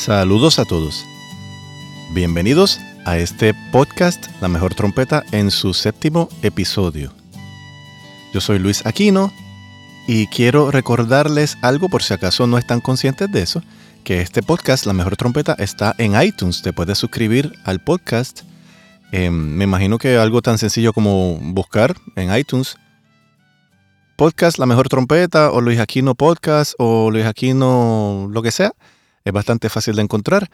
Saludos a todos. Bienvenidos a este podcast La Mejor Trompeta en su séptimo episodio. Yo soy Luis Aquino y quiero recordarles algo por si acaso no están conscientes de eso, que este podcast La Mejor Trompeta está en iTunes. Te puedes suscribir al podcast. Em, me imagino que algo tan sencillo como buscar en iTunes podcast La Mejor Trompeta o Luis Aquino Podcast o Luis Aquino lo que sea. Es bastante fácil de encontrar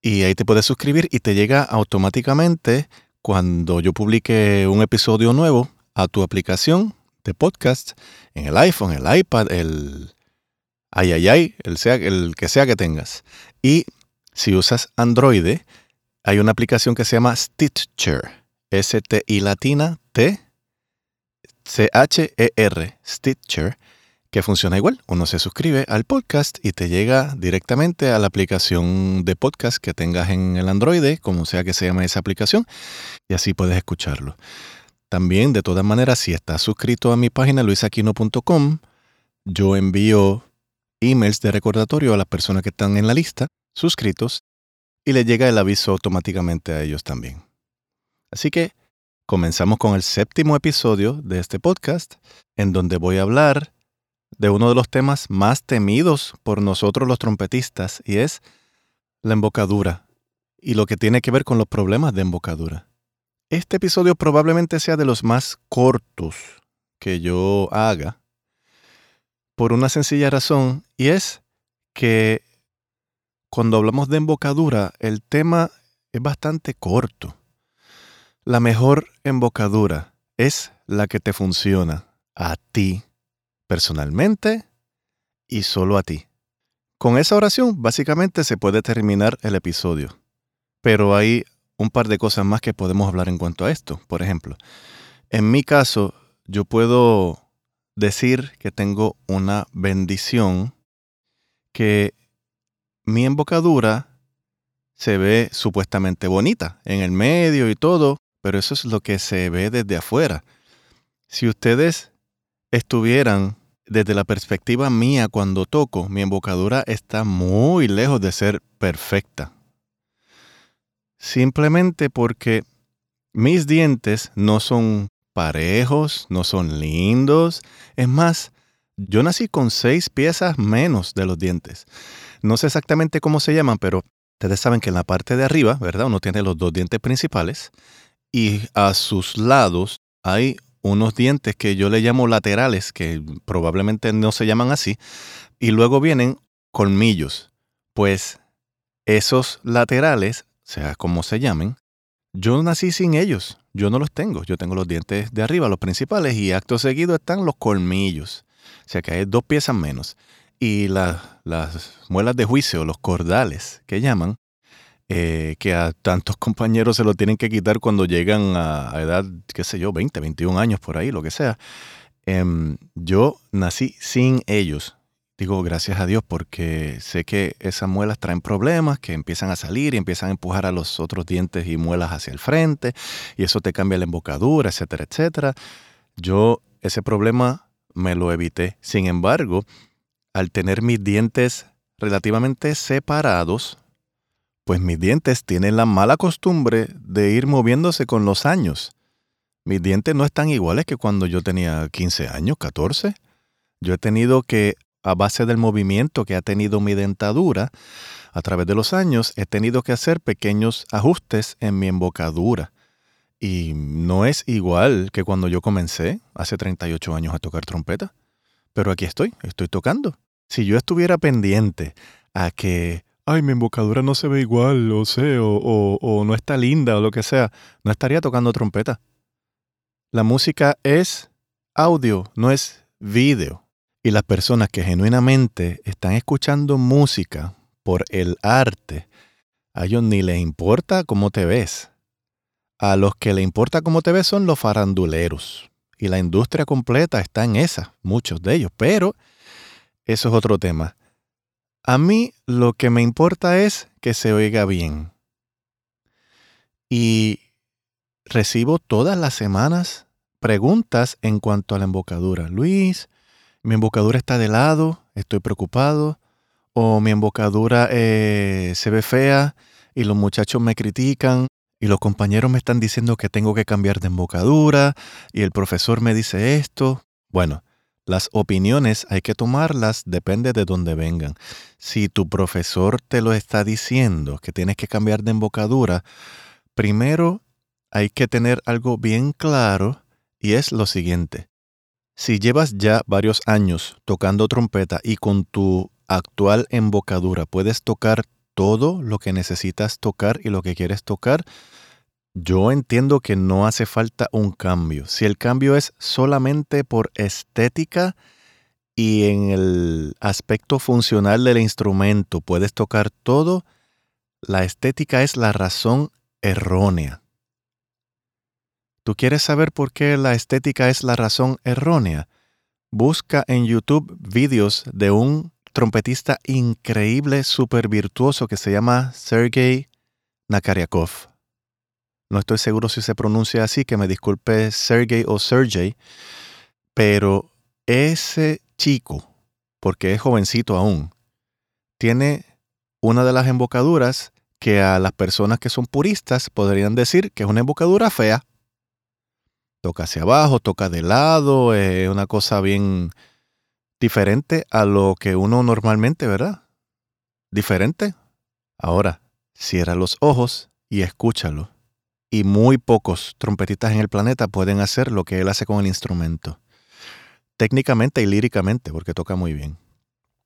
y ahí te puedes suscribir y te llega automáticamente cuando yo publique un episodio nuevo a tu aplicación de podcast en el iPhone, el iPad, el ay ay ay, el, el que sea que tengas. Y si usas Android, hay una aplicación que se llama Stitcher. S-T-I latina T C-H-E-R, Stitcher, que funciona igual. Uno se suscribe al podcast y te llega directamente a la aplicación de podcast que tengas en el Android, como sea que se llame esa aplicación, y así puedes escucharlo. También, de todas maneras, si estás suscrito a mi página luisaquino.com, yo envío emails de recordatorio a las personas que están en la lista, suscritos, y le llega el aviso automáticamente a ellos también. Así que comenzamos con el séptimo episodio de este podcast, en donde voy a hablar de uno de los temas más temidos por nosotros los trompetistas, y es la embocadura, y lo que tiene que ver con los problemas de embocadura. Este episodio probablemente sea de los más cortos que yo haga, por una sencilla razón, y es que cuando hablamos de embocadura, el tema es bastante corto. La mejor embocadura es la que te funciona a ti personalmente y solo a ti. Con esa oración básicamente se puede terminar el episodio. Pero hay un par de cosas más que podemos hablar en cuanto a esto. Por ejemplo, en mi caso, yo puedo decir que tengo una bendición que mi embocadura se ve supuestamente bonita en el medio y todo, pero eso es lo que se ve desde afuera. Si ustedes estuvieran desde la perspectiva mía cuando toco, mi embocadura está muy lejos de ser perfecta. Simplemente porque mis dientes no son parejos, no son lindos. Es más, yo nací con seis piezas menos de los dientes. No sé exactamente cómo se llaman, pero ustedes saben que en la parte de arriba, ¿verdad? Uno tiene los dos dientes principales y a sus lados hay unos dientes que yo le llamo laterales, que probablemente no se llaman así, y luego vienen colmillos. Pues esos laterales, sea como se llamen, yo nací sin ellos, yo no los tengo, yo tengo los dientes de arriba, los principales, y acto seguido están los colmillos, o sea que hay dos piezas menos. Y las muelas de juicio, los cordales que llaman, eh, que a tantos compañeros se lo tienen que quitar cuando llegan a, edad, qué sé yo, 20, 21 años por ahí, lo que sea. Em, yo nací sin ellos. Digo gracias a Dios porque sé que esas muelas traen problemas, que empiezan a salir y empiezan a empujar a los otros dientes y muelas hacia el frente y eso te cambia la embocadura, etcétera, etcétera. Yo ese problema me lo evité. Sin embargo, al tener mis dientes relativamente separados, pues mis dientes tienen la mala costumbre de ir moviéndose con los años. Mis dientes no están iguales que cuando yo tenía 15 años, 14. Yo he tenido que, a base del movimiento que ha tenido mi dentadura, a través de los años, he tenido que hacer pequeños ajustes en mi embocadura. Y no es igual que cuando yo comencé, hace 38 años, a tocar trompeta. Pero aquí estoy, estoy tocando. Si yo estuviera pendiente a que ay, mi embocadura no se ve igual, o sé, o, o, no está linda, o lo que sea, no estaría tocando trompeta. La música es audio, no es video. Y las personas que genuinamente están escuchando música por el arte, A ellos ni les importa cómo te ves. A los que le importa cómo te ves son los faranduleros. Y la industria completa está en esa, muchos de ellos. Pero eso es otro tema. A mí lo que me importa es que se oiga bien. Y recibo todas las semanas preguntas en cuanto a la embocadura. Luis, mi embocadura está de lado, estoy preocupado. O mi embocadura eh, se ve fea y los muchachos me critican y los compañeros me están diciendo que tengo que cambiar de embocadura y el profesor me dice esto. Bueno, las opiniones hay que tomarlas, depende de dónde vengan. Si tu profesor te lo está diciendo que tienes que cambiar de embocadura, primero hay que tener algo bien claro y es lo siguiente. Si llevas ya varios años tocando trompeta y con tu actual embocadura puedes tocar todo lo que necesitas tocar y lo que quieres tocar, yo entiendo que no hace falta un cambio. Si el cambio es solamente por estética y en el aspecto funcional del instrumento puedes tocar todo, la estética es la razón errónea. ¿Tú quieres saber por qué la estética es la razón errónea? Busca en YouTube vídeos de un trompetista increíble, súper virtuoso que se llama Sergei Nakaryakov no estoy seguro si se pronuncia así, que me disculpe Sergey o Sergey, pero ese chico, porque es jovencito aún, tiene una de las embocaduras que a las personas que son puristas podrían decir que es una embocadura fea. Toca hacia abajo, toca de lado, es una cosa bien diferente a lo que uno normalmente, ¿verdad? Diferente. Ahora, cierra los ojos y escúchalo y muy pocos trompetistas en el planeta pueden hacer lo que él hace con el instrumento. Técnicamente y líricamente, porque toca muy bien.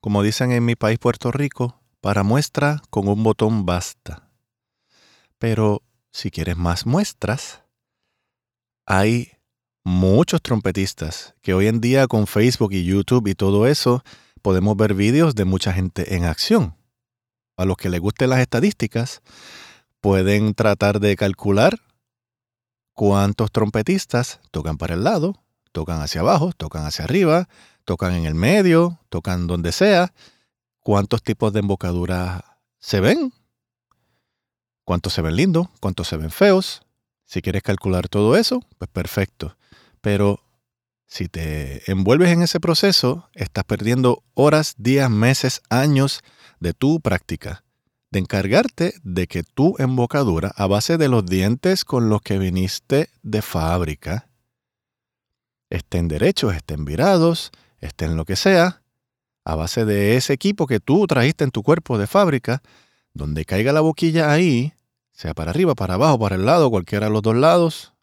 Como dicen en mi país, Puerto Rico, para muestra con un botón basta. Pero si quieres más muestras, hay muchos trompetistas que hoy en día con Facebook y YouTube y todo eso podemos ver vídeos de mucha gente en acción. A los que les gusten las estadísticas, pueden tratar de calcular cuántos trompetistas tocan para el lado, tocan hacia abajo, tocan hacia arriba, tocan en el medio, tocan donde sea, cuántos tipos de embocaduras se ven, cuántos se ven lindos, cuántos se ven feos. Si quieres calcular todo eso, pues perfecto. Pero si te envuelves en ese proceso, estás perdiendo horas, días, meses, años de tu práctica de encargarte de que tu embocadura, a base de los dientes con los que viniste de fábrica, estén derechos, estén virados, estén lo que sea, a base de ese equipo que tú trajiste en tu cuerpo de fábrica, donde caiga la boquilla ahí, sea para arriba, para abajo, para el lado, cualquiera de los dos lados,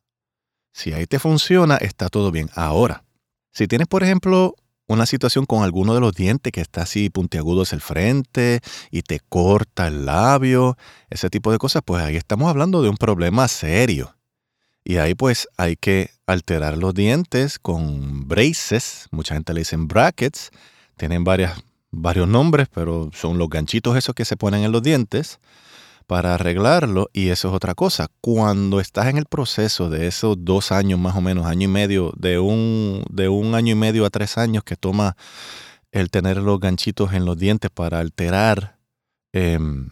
si ahí te funciona, está todo bien. Ahora, si tienes, por ejemplo, una situación con alguno de los dientes que está así puntiagudo hacia el frente y te corta el labio, ese tipo de cosas, pues ahí estamos hablando de un problema serio. Y ahí pues hay que alterar los dientes con braces, mucha gente le dicen brackets, tienen varias, varios nombres, pero son los ganchitos esos que se ponen en los dientes para arreglarlo y eso es otra cosa. Cuando estás en el proceso de esos dos años más o menos, año y medio, de un, de un año y medio a tres años que toma el tener los ganchitos en los dientes para alterar em,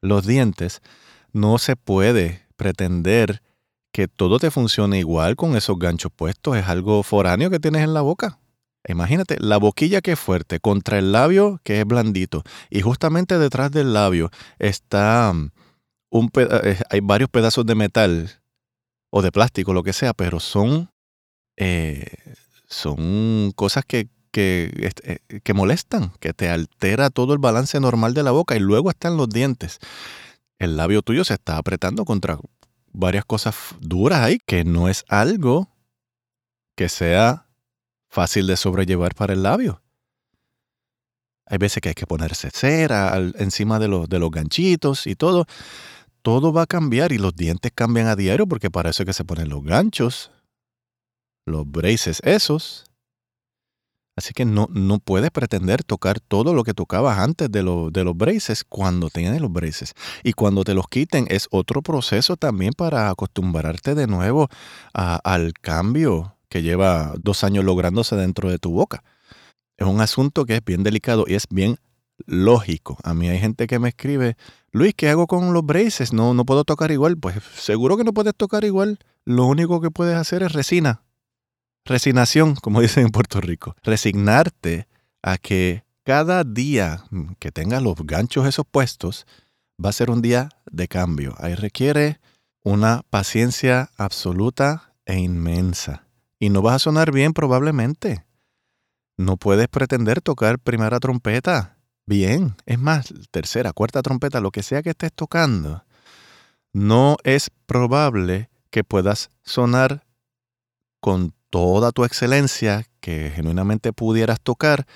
los dientes, no se puede pretender que todo te funcione igual con esos ganchos puestos. Es algo foráneo que tienes en la boca. Imagínate, la boquilla que es fuerte contra el labio que es blandito. Y justamente detrás del labio está mm, un eh, hay varios pedazos de metal o de plástico, lo que sea, pero son, eh, son cosas que, que, eh, que molestan, que te altera todo el balance normal de la boca y luego están los dientes. El labio tuyo se está apretando contra varias cosas duras ahí, que no es algo que sea fácil de sobrellevar para el labio. Hay veces que hay que ponerse cera encima de los, de los ganchitos y todo. Todo va a cambiar y los dientes cambian a diario porque para eso es que se ponen los ganchos, los braces esos. Así que no, no puedes pretender tocar todo lo que tocabas antes de, de los braces cuando tienes los braces. Y cuando te los quiten es otro proceso también para acostumbrarte de nuevo al cambio que lleva dos años lográndose dentro de tu boca. Es un asunto que es bien delicado y es bien lógico. A mí hay gente que me escribe, Luis, ¿qué hago con los braces? No, no puedo tocar igual. Pues seguro que no puedes tocar igual. Lo único que puedes hacer es resina. Resignación, como dicen en Puerto Rico. Resignarte a que cada día que tengas los ganchos esos puestos va a ser un día de cambio. Ahí requiere una paciencia absoluta e inmensa. Y no vas a sonar bien probablemente. No puedes pretender tocar primera trompeta bien. Es más, tercera, cuarta trompeta, lo que sea que estés tocando. No es probable que puedas sonar con toda tu excelencia que genuinamente pudieras tocar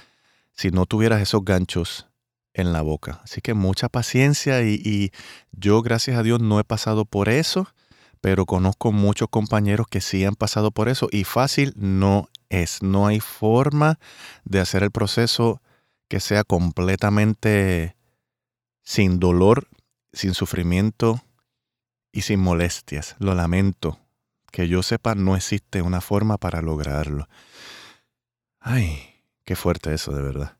si no tuvieras esos ganchos en la boca. Así que mucha paciencia y, y, yo gracias a Dios no he pasado por eso, pero conozco muchos compañeros que sí han pasado por eso y fácil no es. No hay forma de hacer el proceso que sea completamente sin dolor, sin sufrimiento y sin molestias. Lo lamento, que yo sepa, no existe una forma para lograrlo. Ay, qué fuerte eso, de verdad.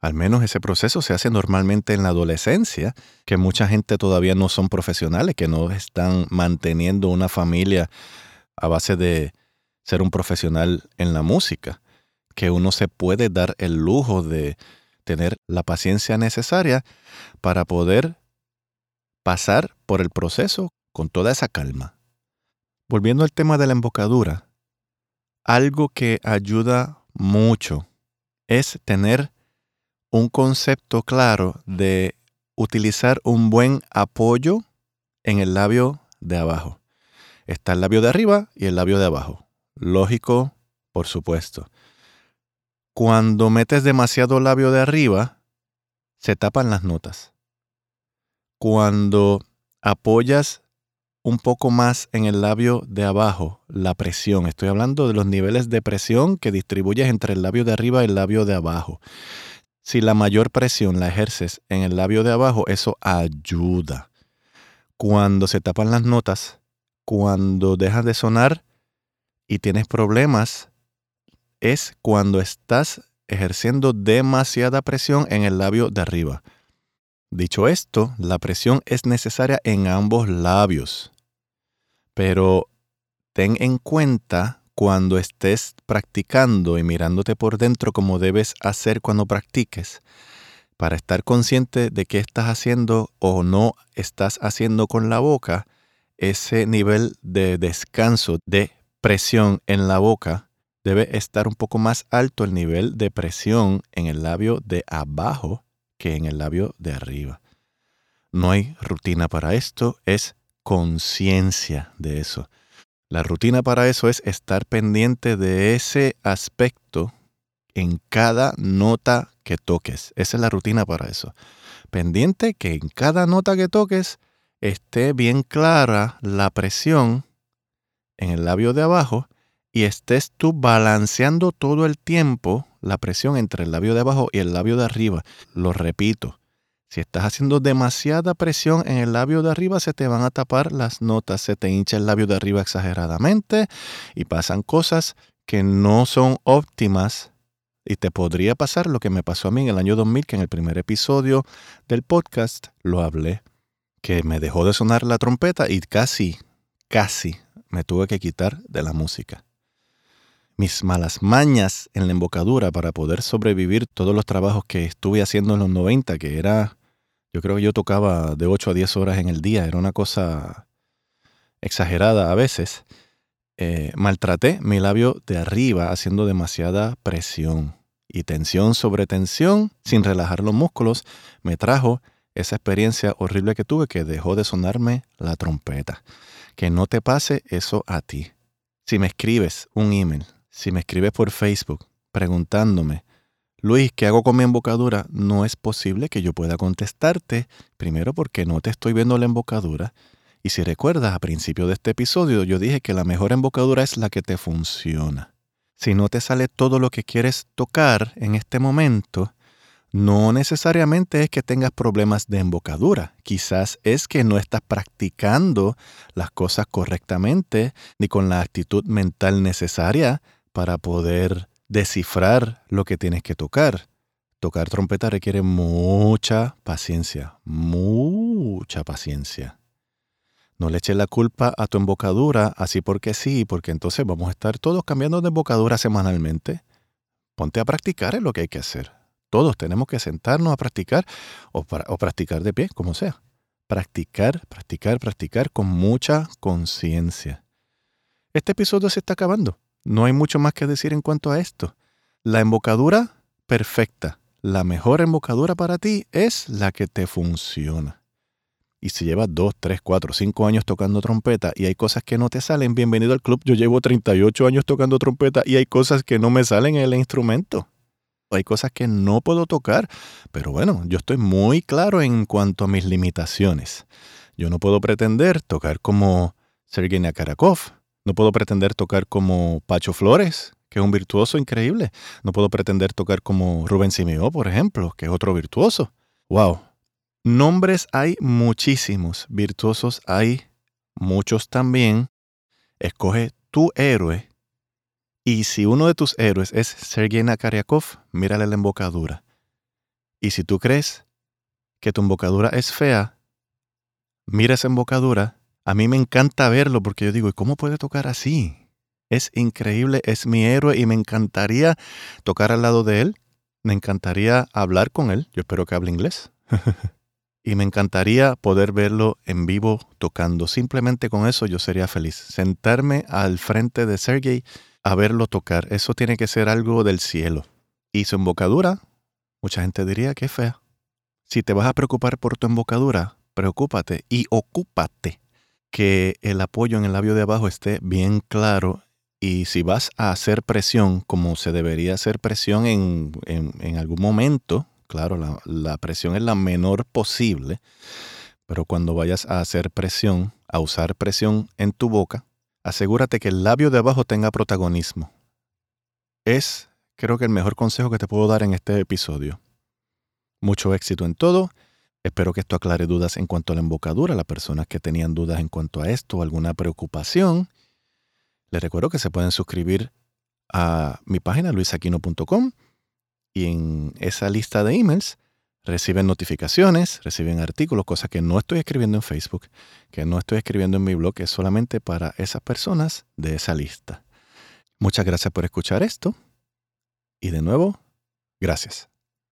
Al menos ese proceso se hace normalmente en la adolescencia, que mucha gente todavía no son profesionales, que no están manteniendo una familia a base de ser un profesional en la música, que uno se puede dar el lujo de tener la paciencia necesaria para poder pasar por el proceso con toda esa calma. Volviendo al tema de la embocadura, algo que ayuda mucho es tener un concepto claro de utilizar un buen apoyo en el labio de abajo. Está el labio de arriba y el labio de abajo. Lógico, por supuesto. Cuando metes demasiado labio de arriba, se tapan las notas. Cuando apoyas un poco más en el labio de abajo, la presión. Estoy hablando de los niveles de presión que distribuyes entre el labio de arriba y el labio de abajo. Si la mayor presión la ejerces en el labio de abajo, eso ayuda. Cuando se tapan las notas, cuando dejas de sonar y tienes problemas, es cuando estás ejerciendo demasiada presión en el labio de arriba. Dicho esto, la presión es necesaria en ambos labios. Pero ten en cuenta cuando estés practicando y mirándote por dentro como debes hacer cuando practiques, para estar consciente de qué estás haciendo o no estás haciendo con la boca, ese nivel de descanso, de presión en la boca, debe estar un poco más alto el nivel de presión en el labio de abajo que en el labio de arriba. No hay rutina para esto, es conciencia de eso. La rutina para eso es estar pendiente de ese aspecto en cada nota que toques. Esa es la rutina para eso. Pendiente que en cada nota que toques esté bien clara la presión en el labio de abajo y estés tú balanceando todo el tiempo la presión entre el labio de abajo y el labio de arriba. Lo repito, si estás haciendo demasiada presión en el labio de arriba, se te van a tapar las notas, se te hincha el labio de arriba exageradamente y pasan cosas que no son óptimas. Y te podría pasar lo que me pasó a mí en el año 2000, que en el primer episodio del podcast lo hablé, que me dejó de sonar la trompeta y casi, casi me tuve que quitar de la música mis malas mañas en la embocadura para poder sobrevivir todos los trabajos que estuve haciendo en los 90, que era, yo creo que yo tocaba de 8 a 10 horas en el día, era una cosa exagerada a veces. Eh, maltraté mi labio de arriba haciendo demasiada presión y tensión sobre tensión sin relajar los músculos me trajo esa experiencia horrible que tuve que dejó de sonarme la trompeta. Que no te pase eso a ti. Si me escribes un email si me escribes por Facebook preguntándome, Luis, ¿qué hago con mi embocadura? No es posible que yo pueda contestarte, primero porque no te estoy viendo la embocadura. Y si recuerdas, a principio de este episodio yo dije que la mejor embocadura es la que te funciona. Si no te sale todo lo que quieres tocar en este momento, no necesariamente es que tengas problemas de embocadura, quizás es que no estás practicando las cosas correctamente ni con la actitud mental necesaria para poder descifrar lo que tienes que tocar. Tocar trompeta requiere mucha paciencia, mucha paciencia. No le eches la culpa a tu embocadura así porque sí, porque entonces vamos a estar todos cambiando de embocadura semanalmente. Ponte a practicar es lo que hay que hacer. Todos tenemos que sentarnos a practicar o, o practicar de pie, como sea. Practicar, practicar, practicar con mucha conciencia. Este episodio se está acabando. No hay mucho más que decir en cuanto a esto. La embocadura perfecta, la mejor embocadura para ti es la que te funciona. Y si llevas 2, 3, 4, 5 años tocando trompeta y hay cosas que no te salen, bienvenido al club. Yo llevo 38 años tocando trompeta y hay cosas que no me salen en el instrumento. Hay cosas que no puedo tocar, pero bueno, yo estoy muy claro en cuanto a mis limitaciones. Yo no puedo pretender tocar como Sergei Nakarakov, no puedo pretender tocar como Pacho Flores, que es un virtuoso increíble. No puedo pretender tocar como Rubén Simeó, por ejemplo, que es otro virtuoso. ¡Wow! Nombres hay muchísimos, virtuosos hay muchos también. Escoge tu héroe y si uno de tus héroes es Sergei Nakaryakov, mírale la embocadura. Y si tú crees que tu embocadura es fea, mira esa embocadura. A mí me encanta verlo porque yo digo, ¿y cómo puede tocar así? Es increíble, es mi héroe y me encantaría tocar al lado de él. Me encantaría hablar con él. Yo espero que hable inglés. y me encantaría poder verlo en vivo tocando. Simplemente con eso yo sería feliz. Sentarme al frente de Sergei a verlo tocar. Eso tiene que ser algo del cielo. Y su embocadura, mucha gente diría que es fea. Si te vas a preocupar por tu embocadura, preocúpate y ocúpate que el apoyo en el labio de abajo esté bien claro y si vas a hacer presión, como se debería hacer presión en, en, algún momento, claro, la, la, presión es la menor posible, pero cuando vayas a hacer presión, a usar presión en tu boca, asegúrate que el labio de abajo tenga protagonismo. Es, creo que, el mejor consejo que te puedo dar en este episodio. Mucho éxito en todo. Espero que esto aclare dudas en cuanto a la embocadura, las personas que tenían dudas en cuanto a esto alguna preocupación. Les recuerdo que se pueden suscribir a mi página luisaquino.com y en esa lista de emails reciben notificaciones, reciben artículos, cosas que no estoy escribiendo en Facebook, que no estoy escribiendo en mi blog, es solamente para esas personas de esa lista. Muchas gracias por escuchar esto y de nuevo, gracias.